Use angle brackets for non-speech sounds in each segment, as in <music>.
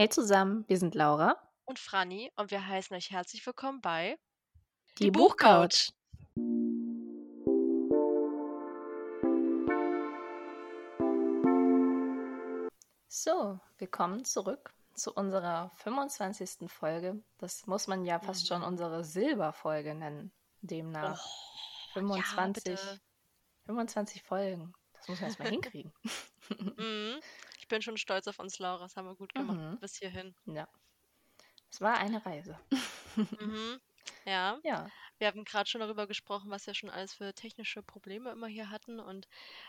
Hey zusammen, wir sind Laura. und Franny und wir heißen euch herzlich willkommen bei Die Buchcouch. So, willkommen zurück zu unserer 25. Folge. Das muss man ja fast schon unsere Silberfolge nennen, demnach. Oh, 25, bitte. 25 Folgen. Das muss man erstmal hinkriegen. <laughs> Mhm. Ich bin schon stolz auf uns, Laura. Das haben wir gut gemacht Mhm. bis hierhin. Ja. Es war eine Reise. <laughs> Mhm. Ja, Ja. wir haben gerade schon darüber gesprochen, was wir schon alles für technische Probleme immer hier hatten und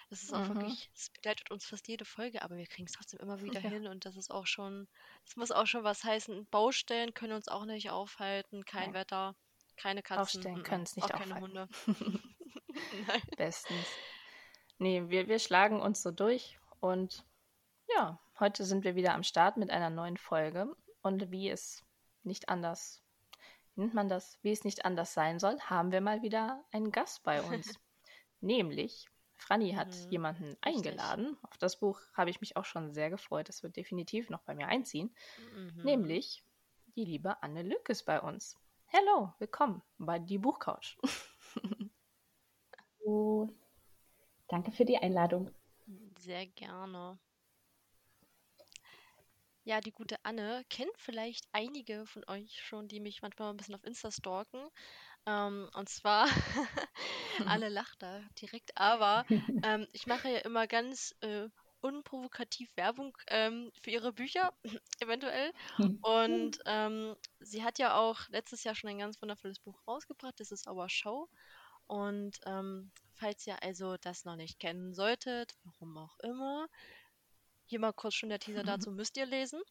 das ist auch Mhm. wirklich, es begleitet uns fast jede Folge, aber wir kriegen es trotzdem immer wieder Ja. hin und das ist auch schon, es muss auch schon was heißen. Baustellen können uns auch nicht aufhalten, kein Nein. Wetter, keine Katzen, Aufstellen mhm, können es nicht auch keine aufhalten. Hunde. <laughs> <laughs> Nein. Bestens. Nee, wir, wir schlagen uns so durch und ja, heute sind wir wieder am Start mit einer neuen Folge und wie es nicht anders, wie nennt man das, wie es nicht anders sein soll, haben wir mal wieder einen Gast bei uns. <laughs> Nämlich, Franny hat Mhm, jemanden eingeladen. Auf das Buch habe ich mich auch schon sehr gefreut. Das wird definitiv noch bei mir einziehen. Mhm. Nämlich die liebe Anne Lück ist bei uns. Hallo, willkommen bei Die Buchcouch. <laughs> Hallo. Danke für die Einladung. Sehr gerne. Ja, die gute Anne kennt vielleicht einige von euch schon, die mich manchmal ein bisschen auf Insta stalken. Ähm, und zwar, <laughs> alle lacht da direkt, aber <laughs> ähm, ich mache ja immer ganz äh, unprovokativ Werbung ähm, für ihre Bücher, <laughs> eventuell. Und ähm, sie hat ja auch letztes Jahr schon ein ganz wundervolles Buch rausgebracht, das ist Our Show. Und ähm, falls ihr also das noch nicht kennen solltet, warum auch immer, hier mal kurz schon der Teaser dazu, müsst ihr lesen.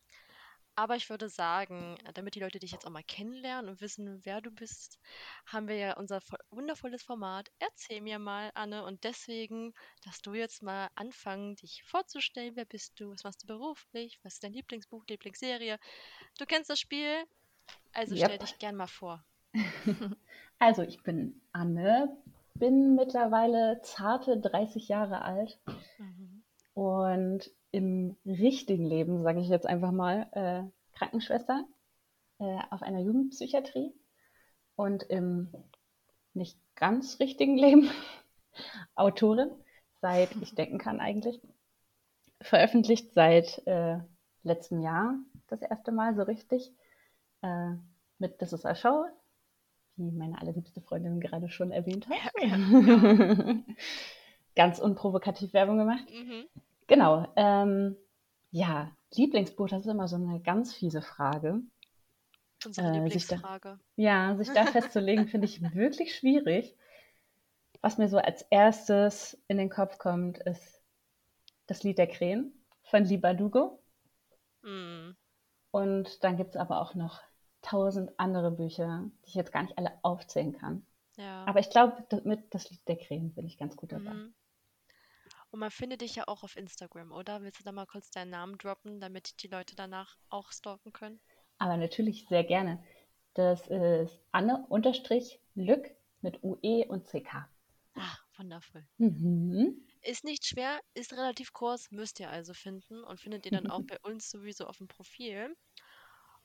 Aber ich würde sagen, äh, damit die Leute dich jetzt auch mal kennenlernen und wissen, wer du bist, haben wir ja unser vo- wundervolles Format. Erzähl mir mal, Anne. Und deswegen, dass du jetzt mal anfangen, dich vorzustellen. Wer bist du? Was machst du beruflich? Was ist dein Lieblingsbuch, Lieblingsserie? Du kennst das Spiel. Also stell Yep. dich gern mal vor. <laughs> Also, ich bin Anne, bin mittlerweile zarte 30 Jahre alt Mhm. und im richtigen Leben, sage ich jetzt einfach mal, äh, Krankenschwester äh, auf einer Jugendpsychiatrie und im nicht ganz richtigen <laughs> Leben Autorin, seit ich denken kann eigentlich. Veröffentlicht seit äh, letztem Jahr das erste Mal so richtig äh, mit This is a Show, die meine allerliebste Freundin gerade schon erwähnt hat. <laughs> Ganz unprovokativ Werbung gemacht. Mhm. Genau. Ähm, ja, Lieblingsbuch, das ist immer so eine ganz fiese Frage. Unsere Äh, sich da- Lieblingsfrage. Ja, sich da festzulegen, finde ich <laughs> wirklich schwierig. Was mir so als erstes in den Kopf kommt, ist das Lied der Krähen von Libadugo. Mhm. Und dann gibt es aber auch noch tausend andere Bücher, die ich jetzt gar nicht alle aufzählen kann. Ja. Aber ich glaube, mit das Lied der Krähen bin ich ganz gut dabei. Mhm. Und man findet dich ja auch auf Instagram, oder? Willst du da mal kurz deinen Namen droppen, damit die Leute danach auch stalken können? Aber natürlich sehr gerne. Das ist Anne-Lück mit UE und CK. Ah, wundervoll. Mhm. Ist nicht schwer, ist relativ kurz, müsst ihr also finden und findet ihr dann auch <laughs> bei uns sowieso auf dem Profil.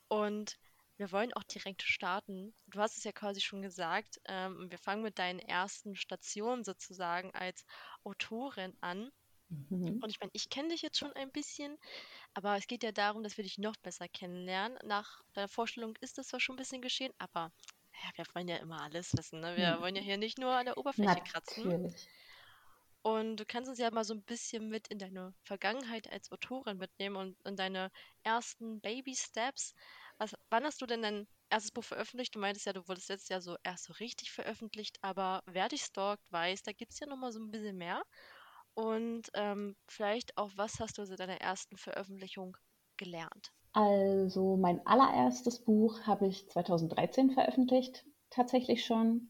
Und wir wollen auch direkt starten. Du hast es ja quasi schon gesagt. Ähm, wir fangen mit deinen ersten Stationen sozusagen als Autorin an. Mhm. Und ich meine, ich kenne dich jetzt schon ein bisschen, aber es geht ja darum, dass wir dich noch besser kennenlernen. Nach deiner Vorstellung ist das zwar schon ein bisschen geschehen, aber ja, wir wollen ja immer alles wissen. Ne? Wir Mhm. wollen ja hier nicht nur an der Oberfläche kratzen. Natürlich. Und du kannst uns ja mal so ein bisschen mit in deine Vergangenheit als Autorin mitnehmen und in deine ersten Baby Steps. Was, wann hast du denn dein erstes Buch veröffentlicht? Du meintest ja, du wurdest letztes Jahr so erst so richtig veröffentlicht, aber wer dich stalkt, weiß, da gibt es ja nochmal so ein bisschen mehr. Und ähm, vielleicht auch, was hast du seit deiner ersten Veröffentlichung gelernt? Also mein allererstes Buch habe ich 2013 veröffentlicht, tatsächlich schon.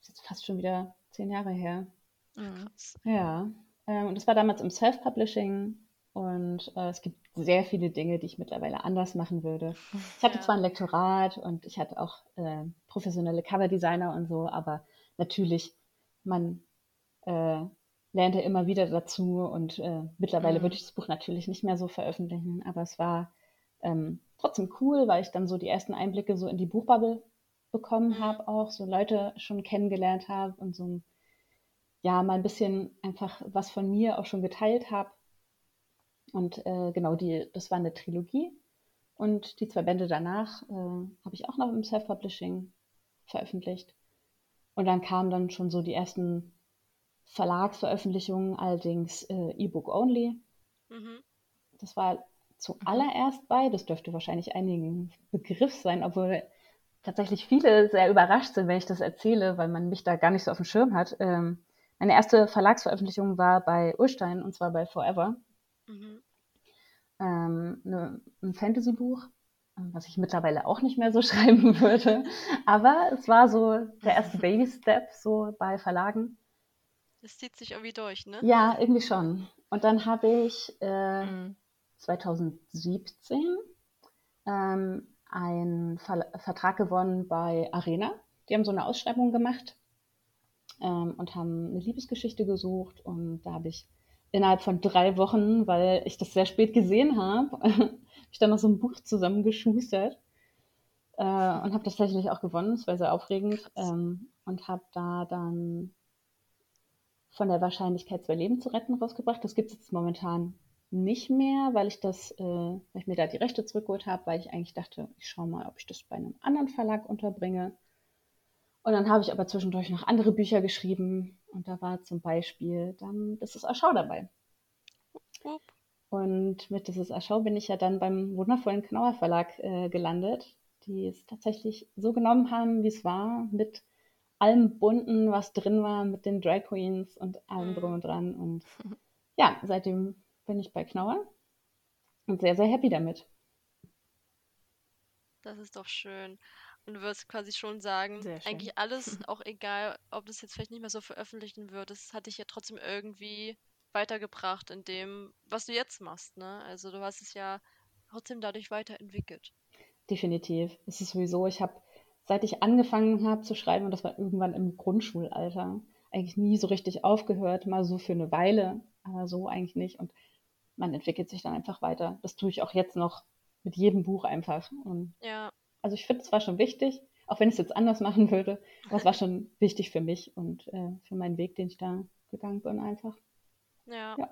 Das ist jetzt fast schon wieder zehn Jahre her. Mhm. Ja, ähm, und das war damals im Self-Publishing und äh, es gibt sehr viele Dinge, die ich mittlerweile anders machen würde. <laughs> Ich hatte Ja. zwar ein Lektorat und ich hatte auch äh, professionelle Coverdesigner und so, aber natürlich, man äh, lernt ja immer wieder dazu und äh, mittlerweile Mhm. würde ich das Buch natürlich nicht mehr so veröffentlichen, aber es war ähm, trotzdem cool, weil ich dann so die ersten Einblicke so in die Buchbubble bekommen Mhm. habe, auch so Leute schon kennengelernt habe und so ja, mal ein bisschen einfach was von mir auch schon geteilt habe. Und äh, genau, die, das war eine Trilogie. Und die zwei Bände danach äh, habe ich auch noch im Self-Publishing veröffentlicht. Und dann kamen dann schon so die ersten Verlagsveröffentlichungen, allerdings äh, E-Book only. Mhm. Das war zuallererst bei, das dürfte wahrscheinlich einigen Begriff sein, obwohl tatsächlich viele sehr überrascht sind, wenn ich das erzähle, weil man mich da gar nicht so auf dem Schirm hat. Ähm, meine erste Verlagsveröffentlichung war bei Urstein und zwar bei Forever. Mhm. Ähm, ne, ein Fantasy-Buch, was ich mittlerweile auch nicht mehr so <laughs> schreiben würde. Aber es war so der erste <laughs> Baby-Step so bei Verlagen. Das zieht sich irgendwie durch, ne? Ja, irgendwie schon. Und dann habe ich äh, Mhm. 2017 ähm, einen Ver Vertrag gewonnen bei Arena. Die haben so eine Ausschreibung gemacht ähm, und haben eine Liebesgeschichte gesucht. Und da habe ich innerhalb von drei Wochen, weil ich das sehr spät gesehen habe, <laughs> ich dann noch so ein Buch zusammengeschustert äh, und habe das tatsächlich auch gewonnen. Es war sehr aufregend ähm, und habe da dann von der Wahrscheinlichkeit, zwei Leben zu retten, rausgebracht. Das gibt es jetzt momentan nicht mehr, weil ich das, äh, weil ich mir da die Rechte zurückgeholt habe, weil ich eigentlich dachte, ich schaue mal, ob ich das bei einem anderen Verlag unterbringe. Und dann habe ich aber zwischendurch noch andere Bücher geschrieben und da war zum Beispiel dann Das ist Aschau dabei. Und mit Das ist Aschau bin ich ja dann beim wundervollen Knauer Verlag äh, gelandet, die es tatsächlich so genommen haben, wie es war, mit allem Bunten, was drin war, mit den Drag Queens und allem Mhm. drum und dran. Und <laughs> ja, seitdem bin ich bei Knauer und sehr, sehr happy damit. Das ist doch schön. Und du würdest quasi schon sagen, eigentlich alles, <laughs> auch egal, ob das jetzt vielleicht nicht mehr so veröffentlichen wird, das hat dich ja trotzdem irgendwie weitergebracht in dem, was du jetzt machst, ne? Also du hast es ja trotzdem dadurch weiterentwickelt. Definitiv. Es ist sowieso, ich habe, seit ich angefangen habe zu schreiben, und das war irgendwann im Grundschulalter, eigentlich nie so richtig aufgehört, mal so für eine Weile, aber so eigentlich nicht. Und man entwickelt sich dann einfach weiter. Das tue ich auch jetzt noch mit jedem Buch einfach. Und Ja, also ich finde, es war schon wichtig, auch wenn ich es jetzt anders machen würde, aber es war schon wichtig für mich und äh, für meinen Weg, den ich da gegangen bin einfach. ja. Ja.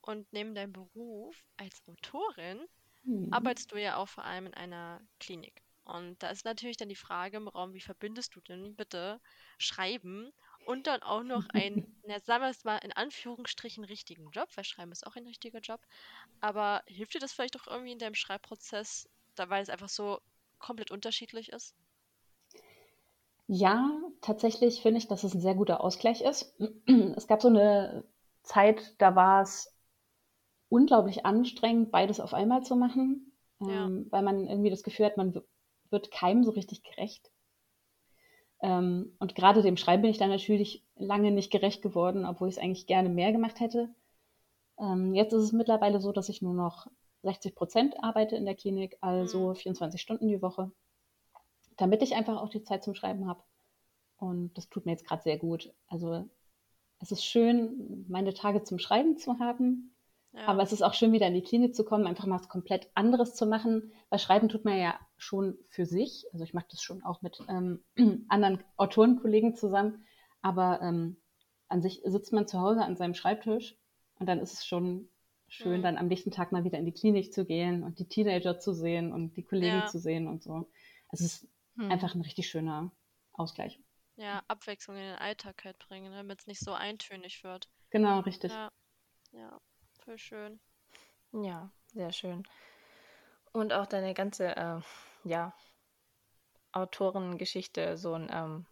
Und neben deinem Beruf als Autorin Hm. arbeitest du ja auch vor allem in einer Klinik. Und da ist natürlich dann die Frage im Raum, wie verbindest du denn bitte Schreiben und dann auch noch <laughs> einen, na, sagen wir es mal in Anführungsstrichen, richtigen Job, weil Schreiben ist auch ein richtiger Job. Aber hilft dir das vielleicht auch irgendwie in deinem Schreibprozess, da weil es einfach so komplett unterschiedlich ist? Ja, tatsächlich finde ich, dass es ein sehr guter Ausgleich ist. <clears throat> Es gab so eine Zeit, da war es unglaublich anstrengend, beides auf einmal zu machen, Ja. ähm, weil man irgendwie das Gefühl hat, man wird keinem so richtig gerecht. Ähm, und gerade dem Schreiben bin ich dann natürlich lange nicht gerecht geworden, obwohl ich es eigentlich gerne mehr gemacht hätte. Ähm, jetzt ist es mittlerweile so, dass ich nur noch 60 Prozent arbeite in der Klinik, also 24 Stunden die Woche, damit ich einfach auch die Zeit zum Schreiben habe. Und das tut mir jetzt gerade sehr gut. Also es ist schön, meine Tage zum Schreiben zu haben, Ja, aber es ist auch schön, wieder in die Klinik zu kommen, einfach mal was komplett anderes zu machen. Weil Schreiben tut man ja schon für sich. Also ich mache das schon auch mit ähm, <clears throat> anderen Autorenkollegen zusammen. Aber ähm, an sich sitzt man zu Hause an seinem Schreibtisch und dann ist es schon schön, Mhm. dann am nächsten Tag mal wieder in die Klinik zu gehen und die Teenager zu sehen und die Kollegen Ja. zu sehen und so. Also es ist Hm. einfach ein richtig schöner Ausgleich. ja, Abwechslung in den Alltag halt bringen, damit es nicht so eintönig wird. Genau, richtig. Ja, ja, voll schön. Ja, sehr schön. Und auch deine ganze, äh, ja, Autorengeschichte so ein, ähm,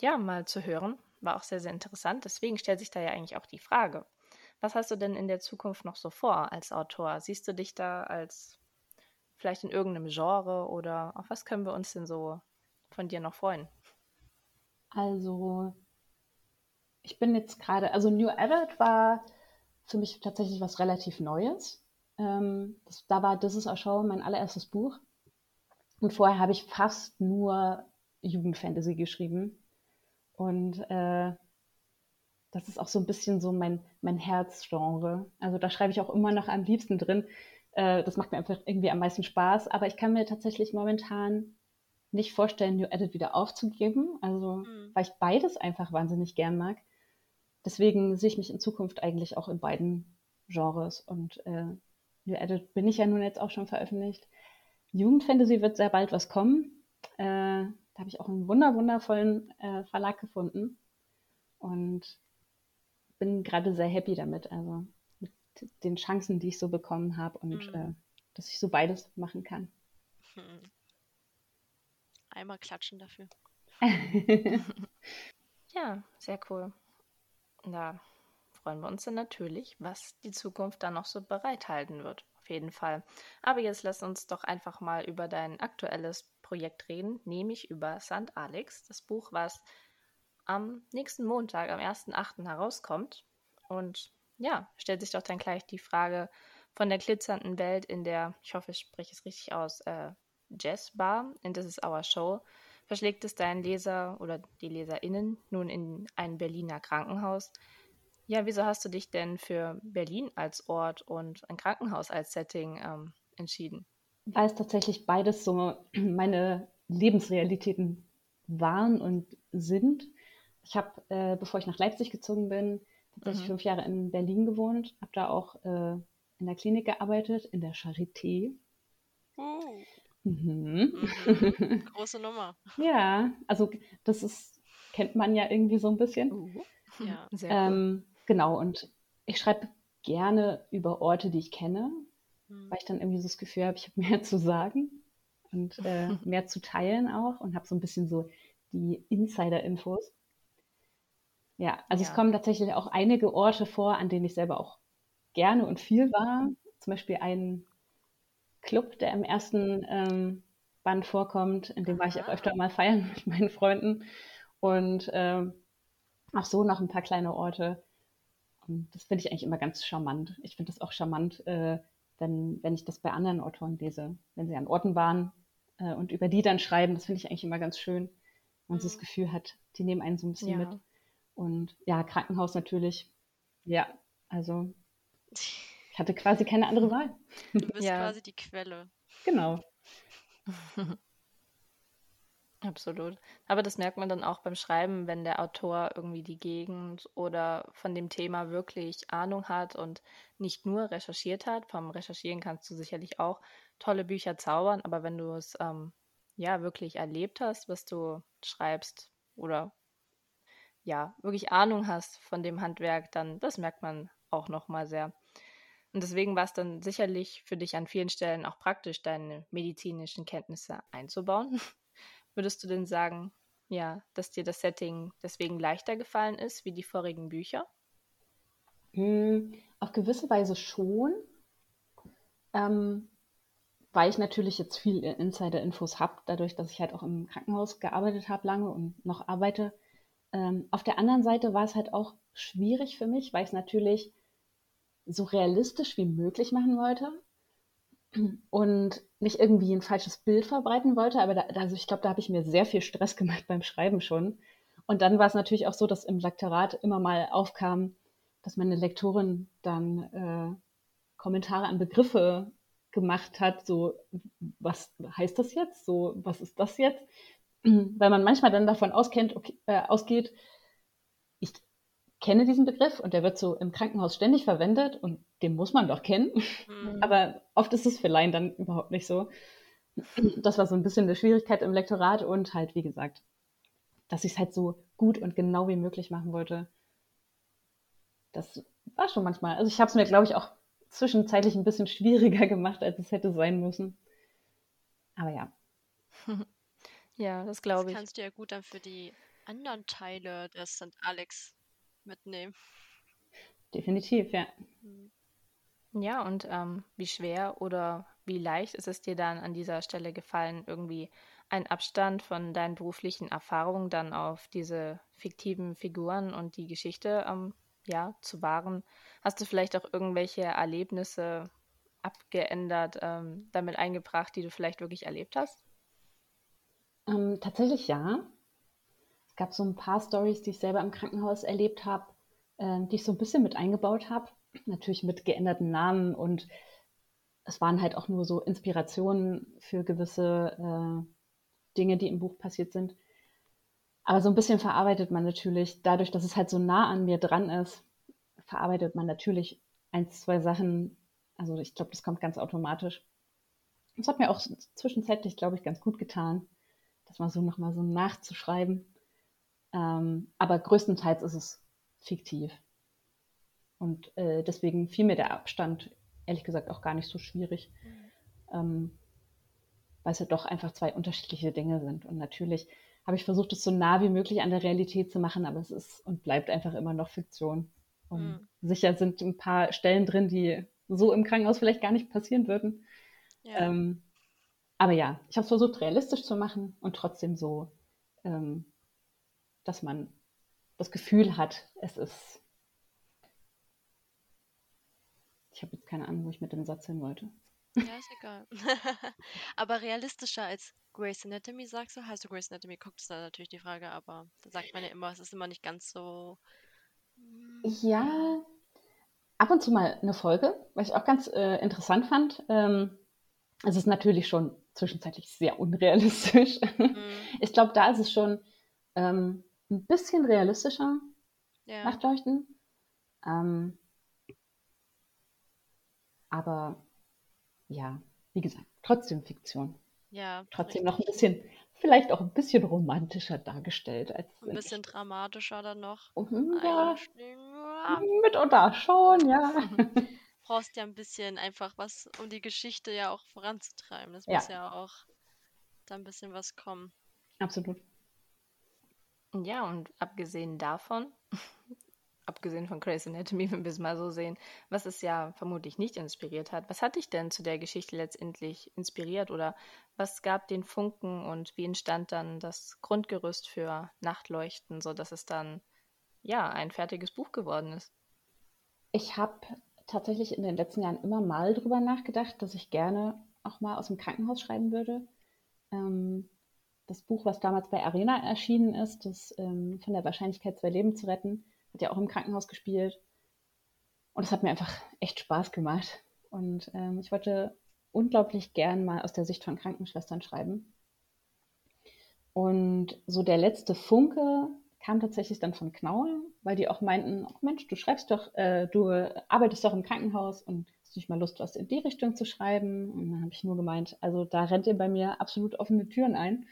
ja, mal zu hören, war auch sehr, sehr interessant. Deswegen stellt sich da ja eigentlich auch die Frage, was hast du denn in der Zukunft noch so vor als Autor? Siehst du dich da als vielleicht in irgendeinem Genre oder auf was können wir uns denn so von dir noch freuen? Also, ich bin jetzt gerade, also New Adult war für mich tatsächlich was relativ Neues. Ähm, das, da war This is a Show mein allererstes Buch. Und vorher habe ich fast nur Jugendfantasy geschrieben. Und äh, das ist auch so ein bisschen so mein, mein Herzgenre. Also da schreibe ich auch immer noch am liebsten drin. Äh, das macht mir einfach irgendwie am meisten Spaß. Aber ich kann mir tatsächlich momentan nicht vorstellen, New Edit wieder aufzugeben. Also, mhm. weil ich beides einfach wahnsinnig gern mag. Deswegen sehe ich mich in Zukunft eigentlich auch in beiden Genres. Und äh, New Edit bin ich ja nun jetzt auch schon veröffentlicht. Jugendfantasy wird sehr bald was kommen. Äh, da habe ich auch einen wunder wundervollen äh, Verlag gefunden und bin gerade sehr happy damit. Also mit den Chancen, die ich so bekommen habe und mhm. äh, dass ich so beides machen kann. <laughs> Einmal klatschen dafür. <laughs> ja, sehr cool. Da freuen wir uns dann natürlich, was die Zukunft dann noch so bereithalten wird. Auf jeden Fall. Aber jetzt lass uns doch einfach mal über dein aktuelles Projekt reden, nämlich über St. Alex, das Buch, was am nächsten Montag, am 1.8. herauskommt. Und ja, stellt sich doch dann gleich die Frage von der glitzernden Welt in der, ich hoffe, ich spreche es richtig aus, äh, Jazzbar, in This is Our Show, verschlägt es deinen Leser oder die LeserInnen nun in ein Berliner Krankenhaus. Ja, wieso hast du dich denn für Berlin als Ort und ein Krankenhaus als Setting ähm, entschieden? Weil es tatsächlich beides so meine Lebensrealitäten waren und sind. Ich habe, äh, bevor ich nach Leipzig gezogen bin, tatsächlich mhm. fünf Jahre in Berlin gewohnt, habe da auch äh, in der Klinik gearbeitet, in der Charité. Oh. Mhm. Mhm. <laughs> Große Nummer. Ja, also das ist, kennt man ja irgendwie so ein bisschen. Uh, ja, sehr cool. Ähm, genau, und ich schreibe gerne über Orte, die ich kenne, mhm. weil ich dann irgendwie so das Gefühl habe, ich habe mehr <laughs> zu sagen und äh, <laughs> mehr zu teilen auch und habe so ein bisschen so die Insider-Infos. Ja, also ja. es kommen tatsächlich auch einige Orte vor, an denen ich selber auch gerne und viel war. Zum Beispiel ein Club, der im ersten ähm, Band vorkommt. In dem war ich auch öfter mal feiern <laughs> mit meinen Freunden. Und ähm, auch so noch ein paar kleine Orte. Und das finde ich eigentlich immer ganz charmant. Ich finde das auch charmant, äh, wenn, wenn ich das bei anderen Autoren lese, wenn sie an Orten waren äh, und über die dann schreiben. Das finde ich eigentlich immer ganz schön, wenn man mhm. so das mhm. Gefühl hat, die nehmen einen so ein bisschen ja. mit. Und ja, Krankenhaus natürlich. Ja, also ich hatte quasi keine andere Wahl. Du bist ja. quasi die Quelle. Genau. <laughs> Absolut. Aber das merkt man dann auch beim Schreiben, wenn der Autor irgendwie die Gegend oder von dem Thema wirklich Ahnung hat und nicht nur recherchiert hat. Vom Recherchieren kannst du sicherlich auch tolle Bücher zaubern, aber wenn du es ähm, ja wirklich erlebt hast, was du schreibst oder ja wirklich Ahnung hast von dem Handwerk, dann das merkt man auch noch mal sehr. Und deswegen war es dann sicherlich für dich an vielen Stellen auch praktisch, deine medizinischen Kenntnisse einzubauen. <laughs> Würdest du denn sagen, ja, dass dir das Setting deswegen leichter gefallen ist wie die vorigen Bücher? Hm, auf gewisse Weise schon. Ähm, weil ich natürlich jetzt viel Insider-Infos habe, dadurch, dass ich halt auch im Krankenhaus gearbeitet habe lange und noch arbeite. Ähm, auf der anderen Seite war es halt auch schwierig für mich, weil ich es natürlich so realistisch wie möglich machen wollte und nicht irgendwie ein falsches Bild verbreiten wollte. Aber da, also ich glaube, da habe ich mir sehr viel Stress gemacht beim Schreiben schon. Und dann war es natürlich auch so, dass im Lektorat immer mal aufkam, dass meine Lektorin dann äh, Kommentare an Begriffe gemacht hat, so was heißt das jetzt? So was ist das jetzt? <clears throat> Weil man manchmal dann davon auskennt, okay, äh, ausgeht, ich kenne diesen Begriff und der wird so im Krankenhaus ständig verwendet und den muss man doch kennen. Mhm. <laughs> Aber oft ist es für Laien dann überhaupt nicht so. <clears throat> Das war so ein bisschen eine Schwierigkeit im Lektorat und halt, wie gesagt, dass ich es halt so gut und genau wie möglich machen wollte. Das war schon manchmal. Also ich habe es mir, glaube ich, auch zwischenzeitlich ein bisschen schwieriger <laughs> gemacht, als es hätte sein müssen. Aber ja. <laughs> Ja, das glaube ich. Das kannst du ja gut dann für die anderen Teile des St. Alex mitnehmen. Definitiv, ja. Mhm. Ja, und ähm, wie schwer oder wie leicht ist es dir dann an dieser Stelle gefallen, irgendwie einen Abstand von deinen beruflichen Erfahrungen dann auf diese fiktiven Figuren und die Geschichte ähm, ja, zu wahren? Hast du vielleicht auch irgendwelche Erlebnisse abgeändert, ähm, damit eingebracht, die du vielleicht wirklich erlebt hast? Ähm, tatsächlich ja. Es gab so ein paar Stories, die ich selber im Krankenhaus erlebt habe, äh, die ich so ein bisschen mit eingebaut habe. Natürlich mit geänderten Namen und es waren halt auch nur so Inspirationen für gewisse äh, Dinge, die im Buch passiert sind. Aber so ein bisschen verarbeitet man natürlich, dadurch, dass es halt so nah an mir dran ist, verarbeitet man natürlich ein, zwei Sachen. Also ich glaube, das kommt ganz automatisch. Das hat mir auch zwischenzeitlich, glaube ich, ganz gut getan, das mal so nochmal so nachzuschreiben. Ähm, aber größtenteils ist es fiktiv. Und äh, deswegen fiel mir der Abstand, ehrlich gesagt, auch gar nicht so schwierig. Mhm. Ähm, weil es ja doch einfach zwei unterschiedliche Dinge sind. Und natürlich habe ich versucht, es so nah wie möglich an der Realität zu machen, aber es ist und bleibt einfach immer noch Fiktion. Und mhm. sicher sind ein paar Stellen drin, die so im Krankenhaus vielleicht gar nicht passieren würden. Ja. Ähm, aber ja, ich habe es versucht, realistisch zu machen und trotzdem so, ähm, dass man das Gefühl hat, es ist. Ich habe jetzt keine Ahnung, wo ich mit dem Satz hin wollte. Ja, ist egal. <laughs> aber realistischer als Grey's Anatomy, sagst du? Hast du Grey's Anatomy guckt, ist da natürlich die Frage, aber da sagt man ja immer, es ist immer nicht ganz so. Hm. Ja, ab und zu mal eine Folge, was ich auch ganz äh, interessant fand. Ähm, es ist natürlich schon zwischenzeitlich sehr unrealistisch. Mhm. Ich glaube, da ist es schon ähm, ein bisschen realistischer, ja. Nachtleuchten. Ähm, aber ja, wie gesagt, trotzdem Fiktion. Ja. Trotzdem richtig. noch ein bisschen, vielleicht auch ein bisschen romantischer dargestellt. Als ein bisschen ich. dramatischer dann noch. Mhm, ja, mitunter schon, ja. <laughs> <laughs> Brauchst ja ein bisschen einfach was, um die Geschichte ja auch voranzutreiben. Das ja. muss ja auch da ein bisschen was kommen. Absolut. Ja, und abgesehen davon <laughs> abgesehen von Crazy Anatomy, wenn wir es mal so sehen, was es ja vermutlich nicht inspiriert hat. Was hat dich denn zu der Geschichte letztendlich inspiriert oder was gab den Funken und wie entstand dann das Grundgerüst für Nachtleuchten, sodass es dann ja ein fertiges Buch geworden ist? Ich habe tatsächlich in den letzten Jahren immer mal drüber nachgedacht, dass ich gerne auch mal aus dem Krankenhaus schreiben würde. Ähm, das Buch, was damals bei Arena erschienen ist, das ähm, von der Wahrscheinlichkeit, zwei Leben zu retten, hat ja auch im Krankenhaus gespielt. Und es hat mir einfach echt Spaß gemacht. Und ähm, ich wollte unglaublich gern mal aus der Sicht von Krankenschwestern schreiben. Und so der letzte Funke kam tatsächlich dann von Knaue, weil die auch meinten, oh Mensch, du schreibst doch, äh, du arbeitest doch im Krankenhaus und hast nicht mal Lust, was in die Richtung zu schreiben. Und dann habe ich nur gemeint, also da rennt ihr bei mir absolut offene Türen ein.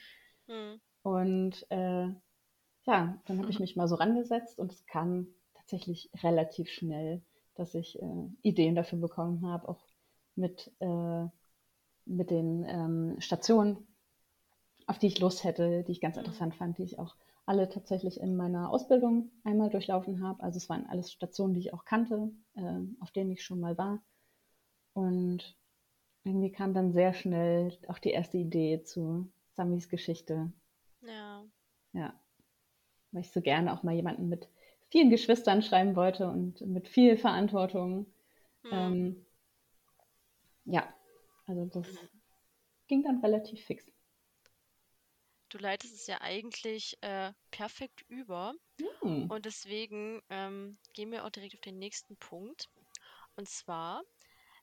Mhm. Und äh, ja, dann habe ich mich mal so rangesetzt und es kam tatsächlich relativ schnell, dass ich äh, Ideen dafür bekommen habe, auch mit, äh, mit den ähm, Stationen, auf die ich Lust hätte, die ich ganz mhm. interessant fand, die ich auch alle tatsächlich in meiner Ausbildung einmal durchlaufen habe. Also es waren alles Stationen, die ich auch kannte, äh, auf denen ich schon mal war. Und irgendwie kam dann sehr schnell auch die erste Idee zu Samis Geschichte. Ja. Ja weil ich so gerne auch mal jemanden mit vielen Geschwistern schreiben wollte und mit viel Verantwortung. Mhm. Ähm, ja, also das mhm. ging dann relativ fix. Du leitest es ja eigentlich äh, perfekt über mhm. und deswegen ähm, gehen wir auch direkt auf den nächsten Punkt. Und zwar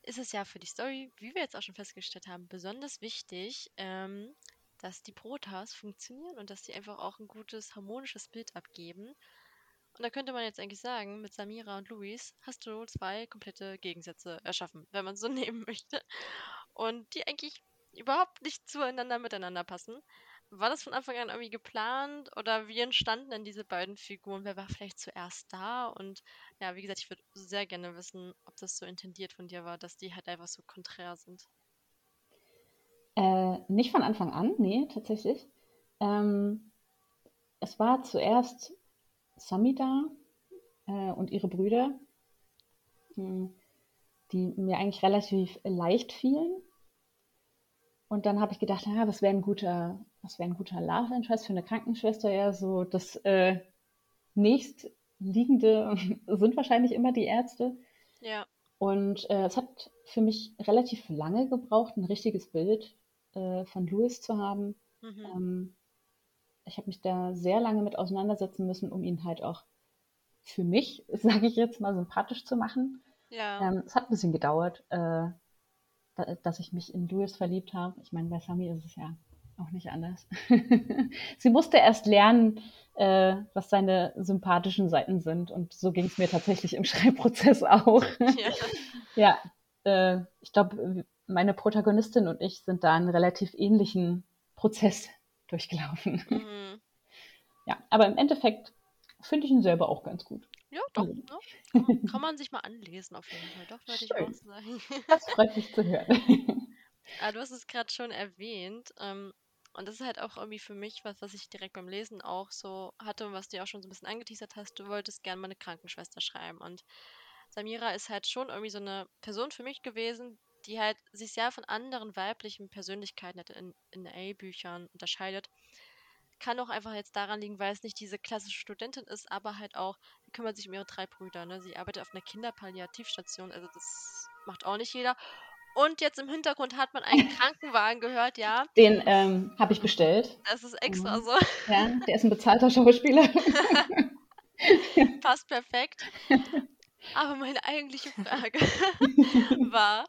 ist es ja für die Story, wie wir jetzt auch schon festgestellt haben, besonders wichtig, ähm, dass die Protas funktionieren und dass die einfach auch ein gutes, harmonisches Bild abgeben. Und da könnte man jetzt eigentlich sagen, mit Samira und Luis hast du zwei komplette Gegensätze erschaffen, wenn man so <laughs> nehmen möchte. Und die eigentlich überhaupt nicht zueinander miteinander passen. War das von Anfang an irgendwie geplant oder wie entstanden denn diese beiden Figuren? Wer war vielleicht zuerst da? Und ja, wie gesagt, ich würde sehr gerne wissen, ob das so intendiert von dir war, dass die halt einfach so konträr sind. Äh, nicht von Anfang an, nee, tatsächlich. Ähm, es war zuerst Samida äh, und ihre Brüder, hm, die mir eigentlich relativ leicht fielen. Und dann habe ich gedacht, ja, was wäre ein guter, was wäre ein guter Love Interest für eine Krankenschwester? Ja, so das äh, nächstliegende <laughs> sind wahrscheinlich immer die Ärzte. Ja. Und äh, es hat für mich relativ lange gebraucht, ein richtiges Bild äh, von Louis zu haben. Mhm. Ähm, ich habe mich da sehr lange mit auseinandersetzen müssen, um ihn halt auch für mich, <laughs> sage ich jetzt mal, sympathisch zu machen. Ja. Ähm, es hat ein bisschen gedauert. Äh, dass ich mich in Louis verliebt habe. Ich meine, bei Sami ist es ja auch nicht anders. <laughs> Sie musste erst lernen, äh, was seine sympathischen Seiten sind. Und so ging es mir tatsächlich im <laughs> Schreibprozess auch. Ja, <laughs> ja äh, ich glaube, meine Protagonistin und ich sind da einen relativ ähnlichen Prozess durchgelaufen. Mhm. Ja, aber im Endeffekt finde ich ihn selber auch ganz gut. Ja, doch. Also. Ne? Kann, kann, man sich mal anlesen, auf jeden Fall. Doch, würde ich auch sagen. Das freut mich zu hören. Ah, du hast es gerade schon erwähnt. Ähm, und das ist halt auch irgendwie für mich was, was ich direkt beim Lesen auch so hatte und was du ja auch schon so ein bisschen angeteasert hast. Du wolltest gerne mal eine Krankenschwester schreiben. Und Samira ist halt schon irgendwie so eine Person für mich gewesen, die halt sich sehr von anderen weiblichen Persönlichkeiten in, in A-Büchern unterscheidet. Kann auch einfach jetzt daran liegen, weil es nicht diese klassische Studentin ist, aber halt auch, sie kümmert sich um ihre drei Brüder. Ne? Sie arbeitet auf einer Kinderpalliativstation, also das macht auch nicht jeder. Und jetzt im Hintergrund hat man einen <laughs> Krankenwagen gehört, ja. Den ähm, habe ich bestellt. Das ist extra mhm. so. Ja, der ist ein bezahlter Schauspieler. <laughs> Passt perfekt. Aber meine eigentliche Frage <laughs> war,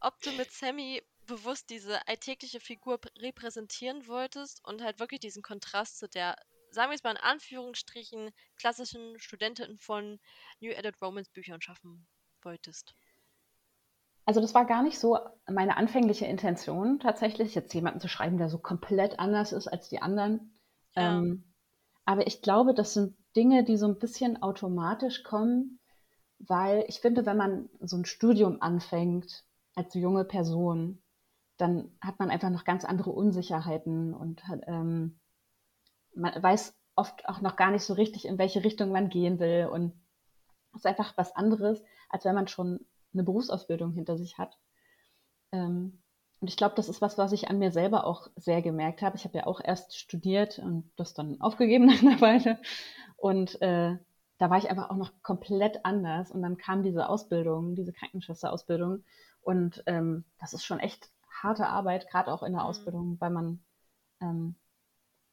ob du mit Sammy bewusst diese alltägliche Figur repräsentieren wolltest und halt wirklich diesen Kontrast zu der, sagen wir es mal in Anführungsstrichen, klassischen Studentin von New Edit Romance Büchern schaffen wolltest. Also das war gar nicht so meine anfängliche Intention, tatsächlich jetzt jemanden zu schreiben, der so komplett anders ist als die anderen. Ja. Ähm, aber ich glaube, das sind Dinge, die so ein bisschen automatisch kommen, weil ich finde, wenn man so ein Studium anfängt als junge Person, dann hat man einfach noch ganz andere Unsicherheiten und hat, ähm, man weiß oft auch noch gar nicht so richtig, in welche Richtung man gehen will. Und es ist einfach was anderes, als wenn man schon eine Berufsausbildung hinter sich hat. Ähm, und ich glaube, das ist was, was ich an mir selber auch sehr gemerkt habe. Ich habe ja auch erst studiert und das dann aufgegeben <laughs> nach einer Weile. Und äh, da war ich einfach auch noch komplett anders. Und dann kam diese Ausbildung, diese Krankenschwesterausbildung. Und ähm, das ist schon echt harte Arbeit, gerade auch in der mhm. Ausbildung, weil man ähm,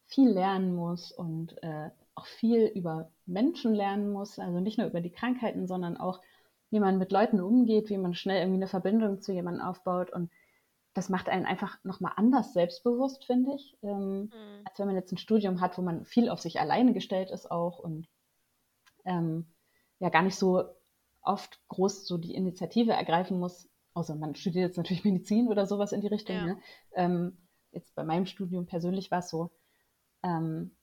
viel lernen muss und äh, auch viel über Menschen lernen muss. Also nicht nur über die Krankheiten, sondern auch wie man mit Leuten umgeht, wie man schnell irgendwie eine Verbindung zu jemandem aufbaut. Und das macht einen einfach nochmal anders selbstbewusst, finde ich, ähm, mhm. als wenn man jetzt ein Studium hat, wo man viel auf sich alleine gestellt ist auch und ähm, ja gar nicht so oft groß so die Initiative ergreifen muss. Außer man studiert jetzt natürlich Medizin oder sowas in die Richtung. Ja. Ne? Ähm, jetzt bei meinem Studium persönlich war es so. Ähm,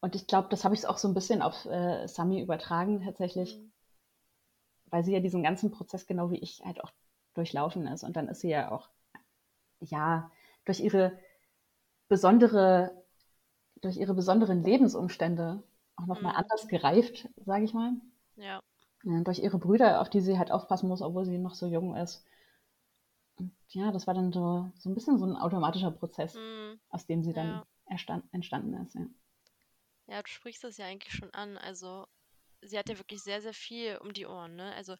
und ich glaube, das habe ich auch so ein bisschen auf äh, Sami übertragen tatsächlich. Mhm weil sie ja diesen ganzen Prozess genau wie ich halt auch durchlaufen ist. Und dann ist sie ja auch, ja, durch ihre besondere, durch ihre besonderen Lebensumstände auch nochmal mhm. anders gereift, sage ich mal. Ja. ja. Durch ihre Brüder, auf die sie halt aufpassen muss, obwohl sie noch so jung ist. Und ja, das war dann so, so ein bisschen so ein automatischer Prozess, mhm. aus dem sie dann ja. erstand, entstanden ist. Ja. ja, du sprichst das ja eigentlich schon an. Also sie hat ja wirklich sehr, sehr viel um die Ohren, ne? Also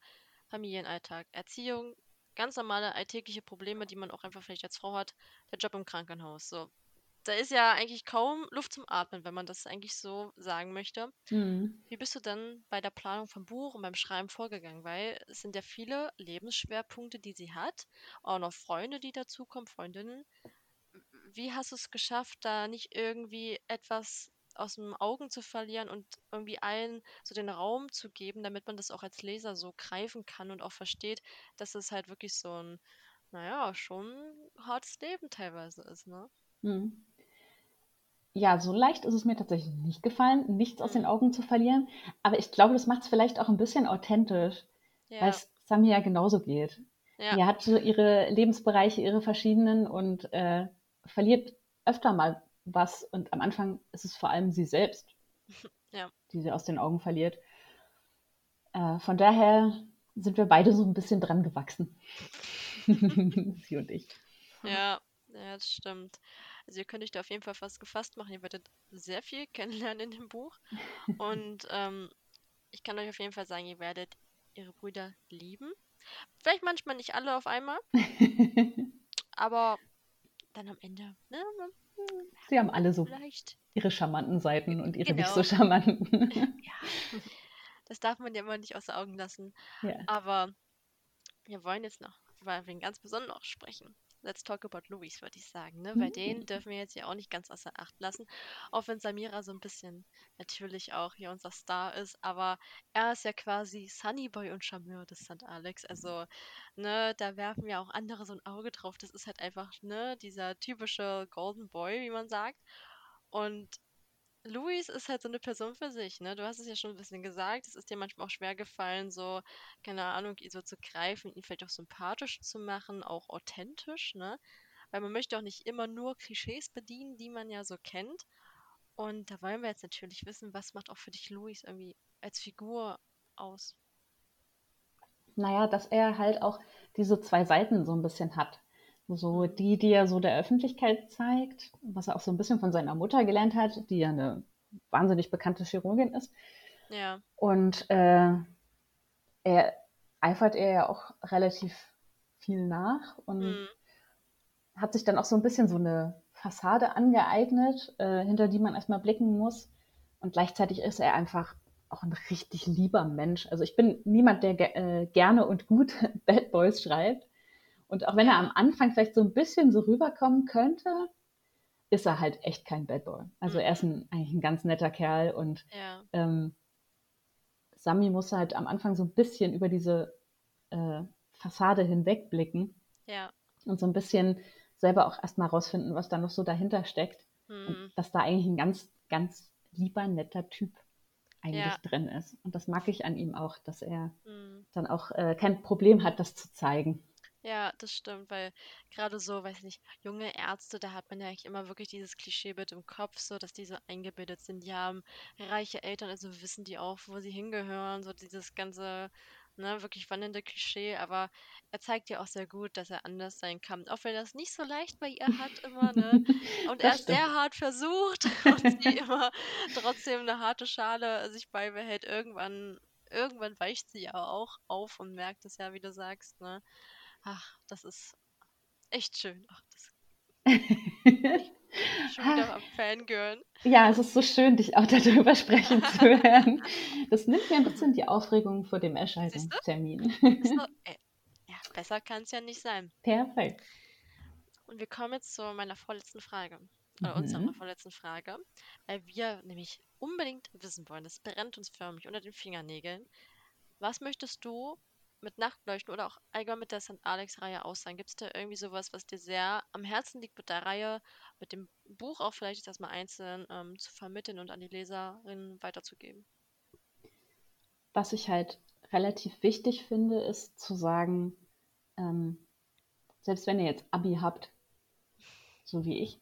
Familienalltag, Erziehung, ganz normale alltägliche Probleme, die man auch einfach vielleicht als Frau hat, der Job im Krankenhaus. So. Da ist ja eigentlich kaum Luft zum Atmen, wenn man das eigentlich so sagen möchte. Mhm. Wie bist du dann bei der Planung vom Buch und beim Schreiben vorgegangen? Weil es sind ja viele Lebensschwerpunkte, die sie hat, auch noch Freunde, die dazukommen, Freundinnen. Wie hast du es geschafft, da nicht irgendwie etwas aus den Augen zu verlieren und irgendwie allen so den Raum zu geben, damit man das auch als Leser so greifen kann und auch versteht, dass es halt wirklich so ein, naja, schon hartes Leben teilweise ist, ne? Hm. Ja, so leicht ist es mir tatsächlich nicht gefallen, nichts aus den hm. Augen zu verlieren. Aber ich glaube, das macht es vielleicht auch ein bisschen authentisch, ja. weil es Sami ja genauso geht. Ja. Die hat so ihre Lebensbereiche, ihre verschiedenen und äh, verliert öfter mal was. Und am Anfang ist es vor allem sie selbst, <laughs> ja. die sie aus den Augen verliert. Äh, von daher sind wir beide so ein bisschen dran gewachsen. <laughs> sie und ich. Ja, ja, das stimmt. Also ihr könnt euch da auf jeden Fall fast gefasst machen. Ihr werdet sehr viel kennenlernen in dem Buch. Und <laughs> ähm, ich kann euch auf jeden Fall sagen, ihr werdet ihre Brüder lieben. Vielleicht manchmal nicht alle auf einmal. aber dann am Ende, ne, Sie haben alle so Vielleicht. ihre charmanten Seiten und ihre genau. nicht so charmanten. <laughs> ja. Das darf man ja immer nicht außer Augen lassen. Ja. Aber wir wollen jetzt noch über wen ganz Besonderes sprechen. Let's talk about Louis, würde ich sagen. Ne? Bei Mhm. denen dürfen wir jetzt ja auch nicht ganz außer Acht lassen. Auch wenn Samira so ein bisschen natürlich auch hier unser Star ist. Aber er ist ja quasi Sunnyboy und Charmeur des St. Alex. Also, ne, da werfen ja auch andere so ein Auge drauf. Das ist halt einfach, ne, dieser typische Golden Boy, wie man sagt. Und Luis ist halt so eine Person für sich, ne? Du hast es ja schon ein bisschen gesagt. Es ist dir manchmal auch schwer gefallen, so, keine Ahnung, ihn so zu greifen, ihn vielleicht auch sympathisch zu machen, auch authentisch, ne? Weil man möchte auch nicht immer nur Klischees bedienen, die man ja so kennt. Und da wollen wir jetzt natürlich wissen, was macht auch für dich Luis irgendwie als Figur aus? Naja, dass er halt auch diese zwei Seiten so ein bisschen hat. So Mhm. die, die er so der Öffentlichkeit zeigt, was er auch so ein bisschen von seiner Mutter gelernt hat, die ja eine wahnsinnig bekannte Chirurgin ist. Ja, Und äh, er eifert er ja auch relativ viel nach und hm, hat sich dann auch so ein bisschen so eine Fassade angeeignet, äh, hinter die man erstmal blicken muss. Und gleichzeitig ist er einfach auch ein richtig lieber Mensch. Also ich bin niemand, der ge äh, gerne und gut <laughs> Bad Boys schreibt. Und auch wenn er am Anfang vielleicht so ein bisschen so rüberkommen könnte, ist er halt echt kein Bad Boy. Also er ist ein, eigentlich ein ganz netter Kerl und ja, ähm, Sami muss halt am Anfang so ein bisschen über diese äh, Fassade hinwegblicken ja, und so ein bisschen selber auch erstmal rausfinden, was da noch so dahinter steckt. hm, Und dass da eigentlich ein ganz, ganz lieber, netter Typ eigentlich Ja. drin ist. Und das mag ich an ihm auch, dass er hm. dann auch äh, kein Problem hat, das zu zeigen. Ja, das stimmt, weil gerade so, weiß nicht, junge Ärzte, da hat man ja eigentlich immer wirklich dieses Klischeebild im Kopf, so dass die so eingebildet sind. Die haben reiche Eltern, also wissen die auch, wo sie hingehören, so dieses ganze, ne, wirklich wandelnde Klischee. Aber er zeigt ja auch sehr gut, dass er anders sein kann. Auch wenn er es nicht so leicht bei ihr hat immer, ne? <laughs> Und er es sehr hart versucht <laughs> und sie immer trotzdem eine harte Schale sich beibehält. Irgendwann, irgendwann weicht sie ja auch auf und merkt es ja, wie du sagst, ne? Ach, das ist echt schön. Ach, das <laughs> schon wieder am Fangirl. Ja, es ist so schön, dich auch darüber sprechen <laughs> zu hören. Das nimmt mir ein bisschen die Aufregung vor dem Erscheinungstermin. Ja, besser kann es ja nicht sein. Perfekt. Und wir kommen jetzt zu meiner vorletzten Frage. Oder unserer Mhm. vorletzten Frage. Weil wir nämlich unbedingt wissen wollen, das brennt uns förmlich unter den Fingernägeln. Was möchtest du mit Nachtleuchten oder auch allgemein mit der St. Alex-Reihe aussagen? Gibt es da irgendwie sowas, was dir sehr am Herzen liegt mit der Reihe, mit dem Buch auch vielleicht erstmal einzeln ähm, zu vermitteln und an die Leserinnen weiterzugeben? Was ich halt relativ wichtig finde, ist zu sagen, ähm, selbst wenn ihr jetzt Abi habt, so wie ich,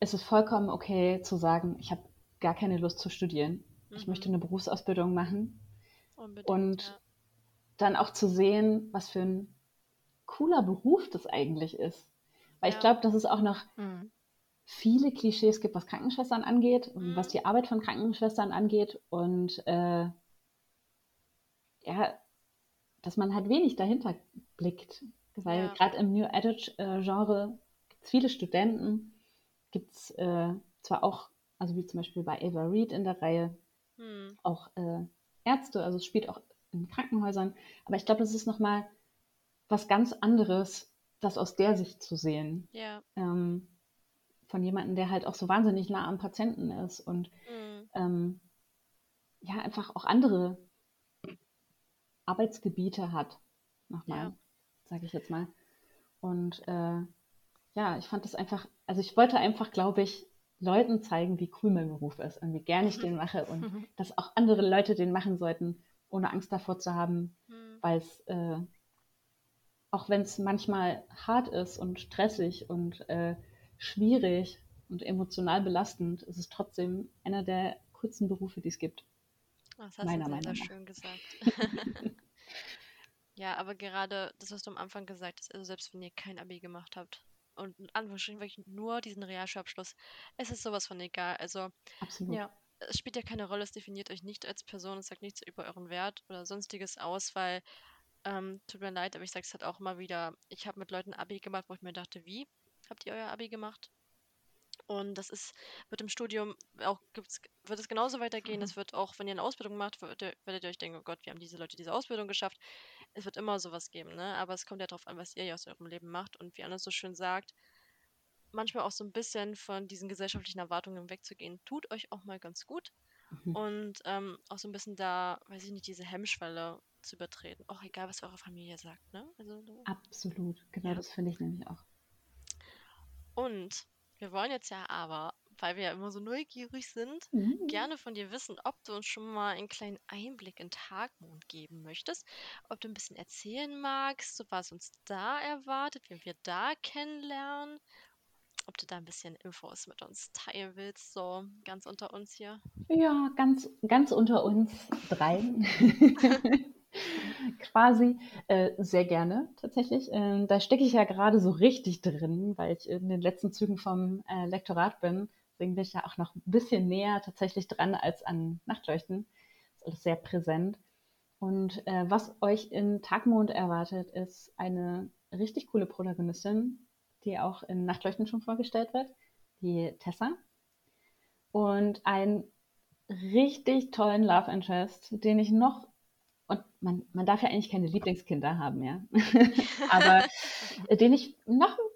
ist es vollkommen okay zu sagen, ich habe gar keine Lust zu studieren. Ich Mhm. möchte eine Berufsausbildung machen Unbedingt, und ja. Dann auch zu sehen, was für ein cooler Beruf das eigentlich ist. Weil ich Ja. glaube, dass es auch noch Mhm. viele Klischees gibt, was Krankenschwestern angeht Mhm. was die Arbeit von Krankenschwestern angeht und äh, ja, dass man halt wenig dahinter blickt. Weil Ja. gerade im New Adult-Genre gibt es viele Studenten, gibt es äh, zwar auch, also wie zum Beispiel bei Ava Reed in der Reihe, Hm. auch äh, Ärzte, also es spielt auch in Krankenhäusern, aber ich glaube, das ist nochmal was ganz anderes, das aus der Sicht zu sehen Ja. ähm, von jemandem, der halt auch so wahnsinnig nah am Patienten ist und Hm. ähm, ja, einfach auch andere Arbeitsgebiete hat, nochmal, Ja. sage ich jetzt mal. Und äh, ja, ich fand das einfach, also ich wollte einfach, glaube ich, Leuten zeigen, wie cool mein Beruf ist und wie gern ich <laughs> den mache und <laughs> dass auch andere Leute den machen sollten, ohne Angst davor zu haben, Hm. weil es, äh, auch wenn es manchmal hart ist und stressig und äh, schwierig und emotional belastend, ist es trotzdem einer der coolsten Berufe, die es gibt. Das hast Meiner du sehr, sehr Meinung nach. schön gesagt. <laughs> ja, aber gerade das, was du am Anfang gesagt hast, also selbst wenn ihr kein Abi gemacht habt und in Anführungsstrichen wirklich nur diesen Realschulabschluss, es ist sowas von egal. Also Absolut. ja, es spielt ja keine Rolle, es definiert euch nicht als Person, es sagt nichts über euren Wert oder sonstiges aus, weil, ähm, tut mir leid, aber ich sage es halt auch immer wieder, ich habe mit Leuten Abi gemacht, wo ich mir dachte, wie? Habt ihr euer Abi gemacht? Und das ist, wird im Studium auch, gibt's, wird es genauso weitergehen. Es wird auch, wenn ihr eine Ausbildung macht, werdet ihr euch denken, oh Gott, wir haben diese Leute diese Ausbildung geschafft. Es wird immer sowas geben, ne? Aber es kommt ja darauf an, was ihr aus eurem Leben macht. Und wie Anna so schön sagt, manchmal auch so ein bisschen von diesen gesellschaftlichen Erwartungen wegzugehen, tut euch auch mal ganz gut. Mhm. Und ähm, auch so ein bisschen da, weiß ich nicht, diese Hemmschwelle zu übertreten. Auch egal, was eure Familie sagt, ne? Also, Absolut, genau ja. das finde ich nämlich auch. Und wir wollen jetzt ja aber, weil wir ja immer so neugierig sind, mhm. gerne von dir wissen, ob du uns schon mal einen kleinen Einblick in Tagmond geben möchtest, ob du ein bisschen erzählen magst, so was uns da erwartet, wie wir da kennenlernen, ob du da ein bisschen Infos mit uns teilen willst, so ganz unter uns hier. Ja, ganz, ganz unter uns dreien. <laughs> <laughs> Quasi äh, sehr gerne tatsächlich. Äh, da stecke ich ja gerade so richtig drin, weil ich in den letzten Zügen vom äh, Lektorat bin. Deswegen bin ich ja auch noch ein bisschen näher tatsächlich dran als an Nachtleuchten. Das ist alles sehr präsent. Und äh, was euch in Tagmond erwartet, ist eine richtig coole Protagonistin, die auch in Nachtleuchten schon vorgestellt wird, die Tessa. Und einen richtig tollen Love Interest, den ich noch und man, man darf ja eigentlich keine Lieblingskinder haben, ja. <laughs> Aber <laughs> den ich noch einen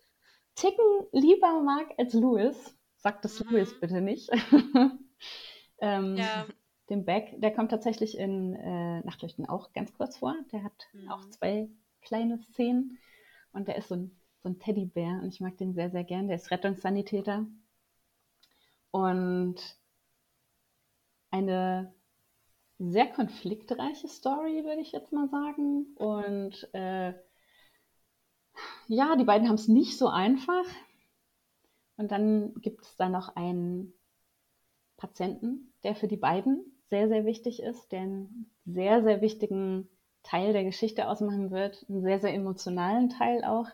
Ticken lieber mag als Louis. Sagt das mhm. Louis bitte nicht. <laughs> ähm, ja. Den Beck, der kommt tatsächlich in äh, Nachtleuchten auch ganz kurz vor. Der hat mhm. auch zwei kleine Szenen und der ist so ein, so ein Teddybär und ich mag den sehr, sehr gern. Der ist Rettungssanitäter. Und eine sehr konfliktreiche Story, würde ich jetzt mal sagen. Und äh, ja, die beiden haben es nicht so einfach. Und dann gibt es da noch einen Patienten, der für die beiden sehr, sehr wichtig ist, der einen sehr, sehr wichtigen Teil der Geschichte ausmachen wird, einen sehr, sehr emotionalen Teil auch,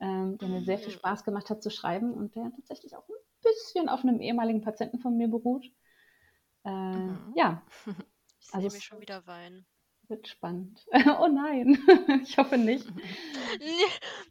ähm, der mir sehr viel mhm. Spaß gemacht hat zu schreiben und der tatsächlich auch ein bisschen auf einem ehemaligen Patienten von mir beruht. Äh, mhm. Ja, <laughs> Ich also sehe mich schon wieder weinen. Wird spannend. <laughs> Oh nein, <laughs> ich hoffe nicht.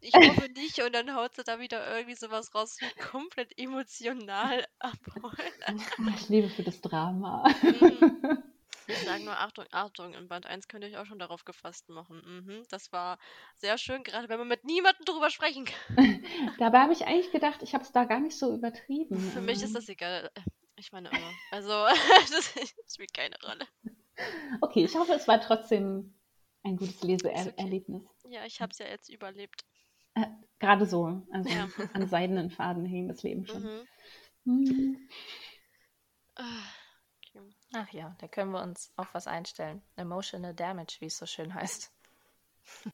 Ich hoffe nicht und dann haut sie da wieder irgendwie sowas raus, wie komplett emotional abholen. Ich liebe für das Drama. Mhm. Ich sage nur Achtung, Achtung, in Band 1 könnt ihr euch auch schon darauf gefasst machen. Mhm, das war sehr schön, gerade wenn man mit niemandem drüber sprechen kann. <laughs> Dabei habe ich eigentlich gedacht, ich habe es da gar nicht so übertrieben. Für mich ist das egal. Ich meine immer. Also, <laughs> das spielt keine Rolle. Okay, ich hoffe, es war trotzdem ein gutes Leseerlebnis. Okay. Ja, ich habe es ja jetzt überlebt. Äh, Gerade so, also ja. an seidenen Faden hing das Leben schon. Mhm. Mhm. Ach ja, da können wir uns auf was einstellen. Emotional Damage, wie es so schön heißt. <laughs>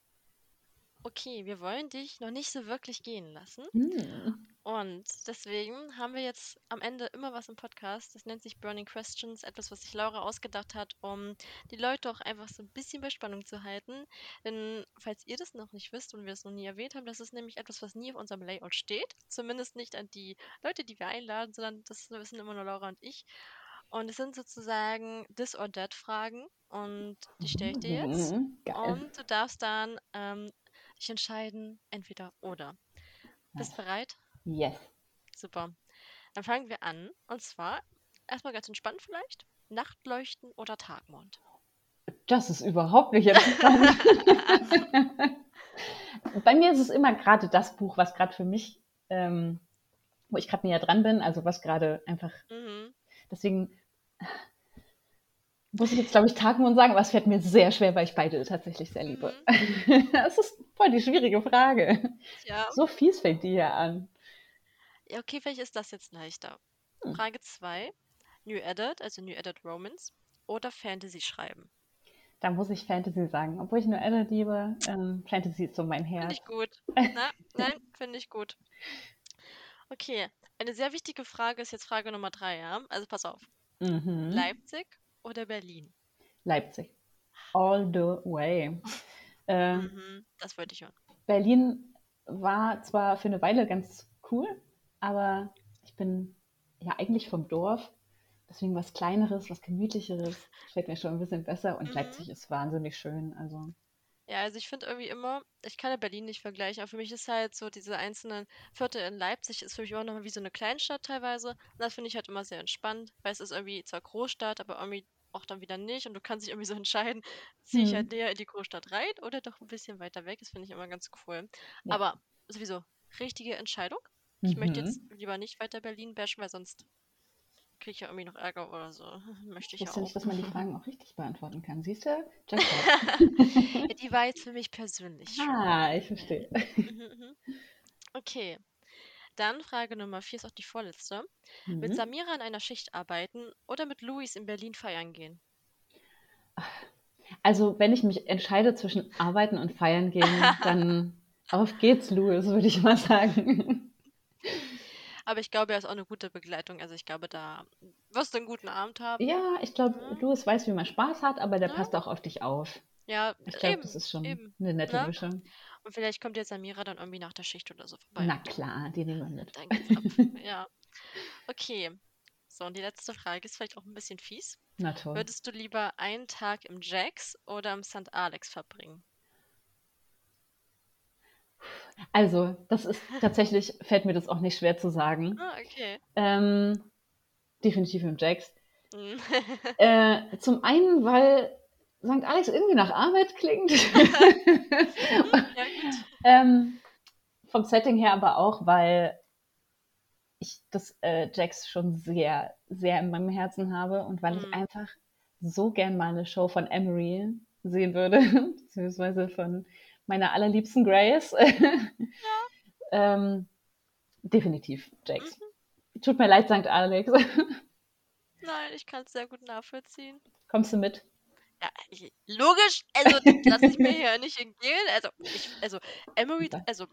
Okay, wir wollen dich noch nicht so wirklich gehen lassen. Mhm. Und deswegen haben wir jetzt am Ende immer was im Podcast. Das nennt sich Burning Questions, etwas, was sich Laura ausgedacht hat, um die Leute auch einfach so ein bisschen bei Spannung zu halten. Denn falls ihr das noch nicht wisst und wir es noch nie erwähnt haben, das ist nämlich etwas, was nie auf unserem Layout steht. Zumindest nicht an die Leute, die wir einladen, sondern das wissen immer nur Laura und ich. Und es sind sozusagen This or That Fragen und die stelle ich dir jetzt. Mhm, und du darfst dann ähm, dich entscheiden, entweder oder. Bist du bereit? Yes. Super. Dann fangen wir an. Und zwar erstmal ganz entspannt vielleicht. Nachtleuchten oder Tagmond? Das ist überhaupt nicht entspannt. <laughs> Bei mir ist es immer gerade das Buch, was gerade für mich, ähm, wo ich gerade näher dran bin, also was gerade einfach. Mhm. Deswegen muss ich jetzt, glaube ich, Tagmond sagen, aber es fällt mir sehr schwer, weil ich beide tatsächlich sehr liebe. Mhm. <laughs> das ist voll die schwierige Frage. Ja. So fies fängt die hier an. Ja, okay, vielleicht ist das jetzt leichter. Hm. Frage 2. New Edit, also New Edit Romans oder Fantasy schreiben? Da muss ich Fantasy sagen. Obwohl ich New Edit liebe, ähm, Fantasy ist so mein Herz. Finde ich gut. <laughs> Na, nein, finde ich gut. Okay, eine sehr wichtige Frage ist jetzt Frage Nummer 3, ja? Also pass auf. Mhm. Leipzig oder Berlin? Leipzig. All the way. <laughs> Äh, mhm, das wollte ich hören. Berlin war zwar für eine Weile ganz cool, aber ich bin ja eigentlich vom Dorf. Deswegen was Kleineres, was Gemütlicheres fällt mir schon ein bisschen besser. Und mhm. Leipzig ist wahnsinnig schön. Also. Ja, also ich finde irgendwie immer, ich kann ja Berlin nicht vergleichen, aber für mich ist halt so diese einzelnen Viertel in Leipzig ist für mich auch nochmal wie so eine Kleinstadt teilweise. Und das finde ich halt immer sehr entspannt, weil es ist irgendwie zwar Großstadt, aber irgendwie auch dann wieder nicht. Und du kannst dich irgendwie so <laughs> entscheiden, ziehe ich halt Mhm. näher in die Großstadt rein oder doch ein bisschen weiter weg. Das finde ich immer ganz cool. Ja. Aber sowieso, richtige Entscheidung. Ich möchte jetzt Mhm. lieber nicht weiter Berlin bashen, weil sonst kriege ich ja irgendwie noch Ärger oder so. <laughs> Möchte Ich ich ja auch. nicht, dass man die Fragen auch richtig beantworten kann. Siehst du? <laughs> Ja, die war jetzt für mich persönlich schon. ah, ich verstehe. <laughs> Okay. Dann Frage Nummer vier ist auch die vorletzte. Mit Mhm. Samira in einer Schicht arbeiten oder mit Luis in Berlin feiern gehen? Also, wenn ich mich entscheide zwischen arbeiten und feiern gehen, dann auf geht's, Louis, würde ich mal sagen. Aber ich glaube, er ist auch eine gute Begleitung. Also ich glaube, da wirst du einen guten Abend haben. Ja, ich glaube, Mhm. Louis weiß, wie man Spaß hat, aber der Ja. passt auch auf dich auf. Ja, Ich glaube, das ist schon eben. eine nette Ne? Mischung. Und vielleicht kommt jetzt Samira dann irgendwie nach der Schicht oder so vorbei. Na klar, die nehmen wir mit. Dann geht's ab. <laughs> Ja. Okay. So, und die letzte Frage ist vielleicht auch ein bisschen fies. Na toll. Würdest du lieber einen Tag im Jax oder im St. Alex verbringen? Also, das ist <laughs> tatsächlich, fällt mir das auch nicht schwer zu sagen. Ah, okay. Ähm, definitiv im Jax. Hm. Äh, <laughs> zum einen, weil St. Alex irgendwie nach Arbeit klingt. <laughs> ähm, vom Setting her aber auch, weil ich das äh, Jax schon sehr, sehr in meinem Herzen habe und weil ich Mhm. einfach so gern mal eine Show von Emery sehen würde, beziehungsweise von meiner allerliebsten Grace. <laughs> ähm, definitiv Jax. Mhm. Tut mir leid, St. Alex. <laughs> Nein, ich kann es sehr gut nachvollziehen. Kommst du mit? Ja, ich, logisch, also das lasse ich mir hier nicht entgehen. Also, ich, also Emery, also,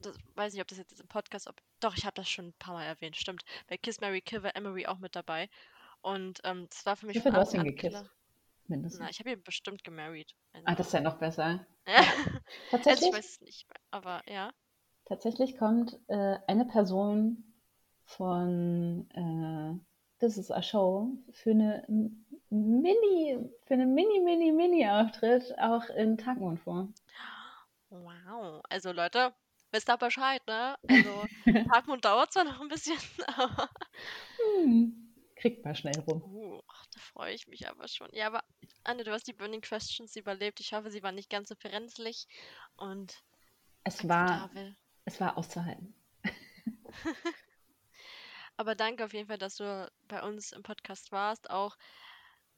das, weiß nicht, ob das jetzt im Podcast, ob, doch, ich habe das schon ein paar Mal erwähnt, stimmt. Bei Kiss Mary Kill war Emery auch mit dabei. Und ähm, das war für mich viel von Anfang an gekisst? klar. Mindestens. Na, ich habe ihn bestimmt gemarried. Also, Ah, das ist ja noch besser. <laughs> ja. <laughs> also Tatsächlich, ich weiß es nicht, mehr, aber ja. tatsächlich kommt äh, eine Person von äh, This is a Show für eine Mini, für eine Mini, Mini, Mini-Auftritt auch in Tagmond vor. Wow. Also Leute, wisst ihr Bescheid, ne? Also <laughs> Tagmond dauert zwar noch ein bisschen, aber Hm, kriegt man schnell rum. uh, ach, da freue ich mich aber schon. Ja, aber Anne, du hast die Burning Questions überlebt. Ich hoffe, sie waren nicht ganz so verrenzlich und Es war, es war auszuhalten. <laughs> Aber danke auf jeden Fall, dass du bei uns im Podcast warst. Auch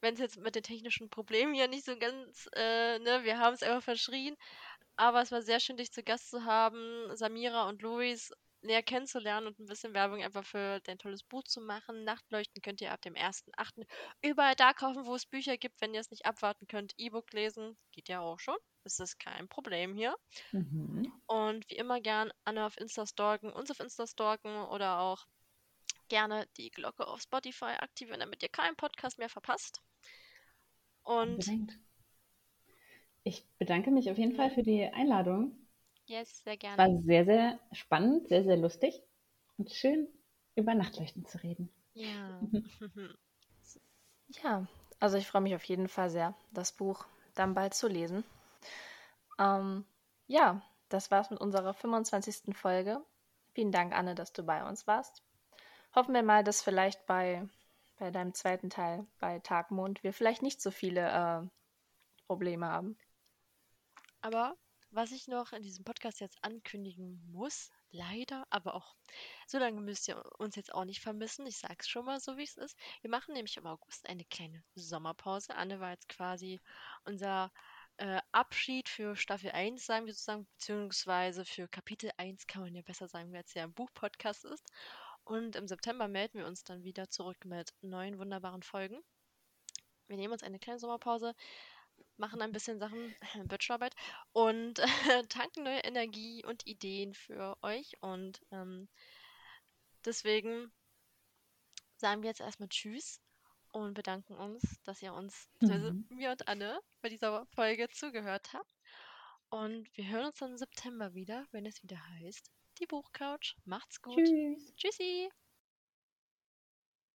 wenn es jetzt mit den technischen Problemen hier nicht so ganz, äh, ne, wir haben es einfach verschrien. Aber es war sehr schön, dich zu Gast zu haben, Samira und Luis näher kennenzulernen und ein bisschen Werbung einfach für dein tolles Buch zu machen. Nachtleuchten könnt ihr ab dem 1.8. überall da kaufen, wo es Bücher gibt, wenn ihr es nicht abwarten könnt. E-Book lesen, geht ja auch schon. Das ist kein Problem hier. Mhm. Und wie immer gern Anne auf Insta stalken, uns auf Insta stalken oder auch gerne die Glocke auf Spotify aktivieren, damit ihr keinen Podcast mehr verpasst. Und Unbedingt. Ich bedanke mich auf jeden Fall für die Einladung. Yes, sehr Es gerne. war sehr, sehr spannend, sehr, sehr lustig und schön über Nachtleuchten zu reden. Ja. <laughs> Ja, also ich freue mich auf jeden Fall sehr, das Buch dann bald zu lesen. Ähm, ja, das war's mit unserer 25. Folge. Vielen Dank, Anne, dass du bei uns warst. Hoffen wir mal, dass vielleicht bei, bei deinem zweiten Teil, bei Tagmond, wir vielleicht nicht so viele äh, Probleme haben. Aber was ich noch in diesem Podcast jetzt ankündigen muss, leider, aber auch so lange müsst ihr uns jetzt auch nicht vermissen. Ich sag's schon mal so, wie es ist. Wir machen nämlich im August eine kleine Sommerpause. Anne war jetzt quasi unser äh, Abschied für Staffel 1, sagen wir sozusagen, beziehungsweise für Kapitel 1 kann man ja besser sagen, weil es ja ein Buchpodcast ist. Und im September melden wir uns dann wieder zurück mit neuen wunderbaren Folgen. Wir nehmen uns eine kleine Sommerpause, machen ein bisschen Sachen, <clears throat> Bachelorarbeit und <laughs> tanken neue Energie und Ideen für euch. Und ähm, deswegen sagen wir jetzt erstmal Tschüss und bedanken uns, dass ihr uns, also Mhm. mir und Anne, bei dieser Folge zugehört habt. Und wir hören uns dann im September wieder, wenn es wieder heißt, die Buchcouch. Macht's gut. Tschüss. Tschüssi.